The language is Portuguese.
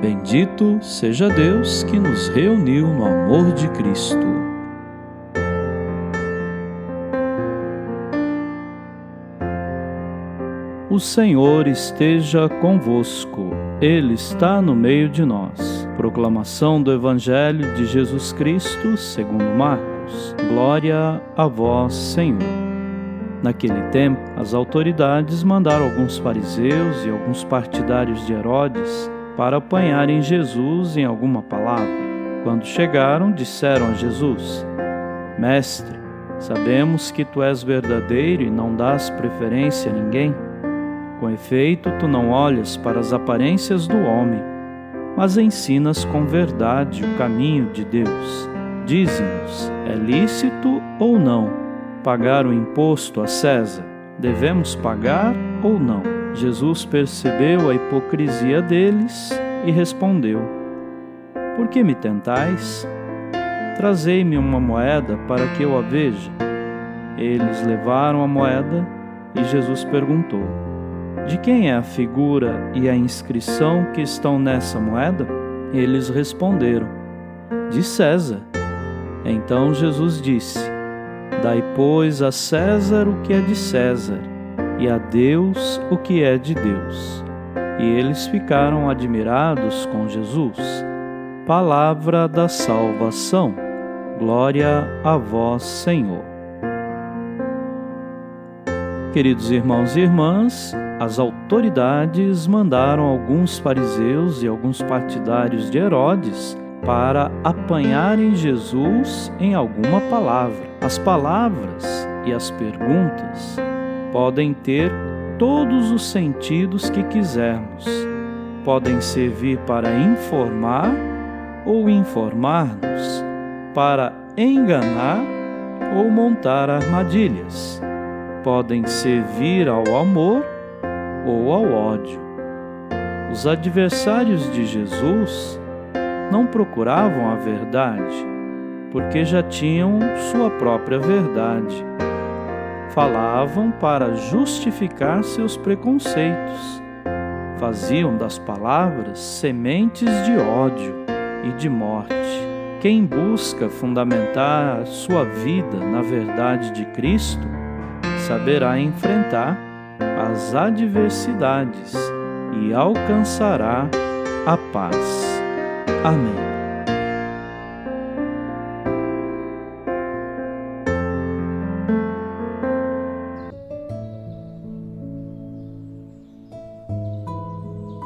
Bendito seja Deus que nos reuniu no amor de Cristo. O Senhor esteja convosco, Ele está no meio de nós. Proclamação do Evangelho de Jesus Cristo, segundo Marcos. Glória a vós, Senhor. Naquele tempo, as autoridades mandaram alguns fariseus e alguns partidários de Herodes para apanharem Jesus em alguma palavra. Quando chegaram, disseram a Jesus: Mestre, sabemos que tu és verdadeiro e não dás preferência a ninguém. Com efeito, tu não olhas para as aparências do homem, mas ensinas com verdade o caminho de Deus. Dize-nos: é lícito ou não pagar o imposto a César? Devemos pagar ou não? Jesus percebeu a hipocrisia deles e respondeu: Por que me tentais? Trazei-me uma moeda para que eu a veja. Eles levaram a moeda e Jesus perguntou: De quem é a figura e a inscrição que estão nessa moeda? Eles responderam: De César. Então Jesus disse: Dai, pois, a César o que é de César e a Deus o que é de Deus. E eles ficaram admirados com Jesus. Palavra da salvação. Glória a vós, Senhor. Queridos irmãos e irmãs, as autoridades mandaram alguns fariseus e alguns partidários de Herodes para apanharem Jesus em alguma palavra. As palavras e as perguntas podem ter todos os sentidos que quisermos. Podem servir para informar ou informar-nos, para enganar ou montar armadilhas. Podem servir ao amor ou ao ódio. Os adversários de Jesus não procuravam a verdade, porque já tinham sua própria verdade falavam para justificar seus preconceitos. Faziam das palavras sementes de ódio e de morte. Quem busca fundamentar sua vida na verdade de Cristo saberá enfrentar as adversidades e alcançará a paz. Amém.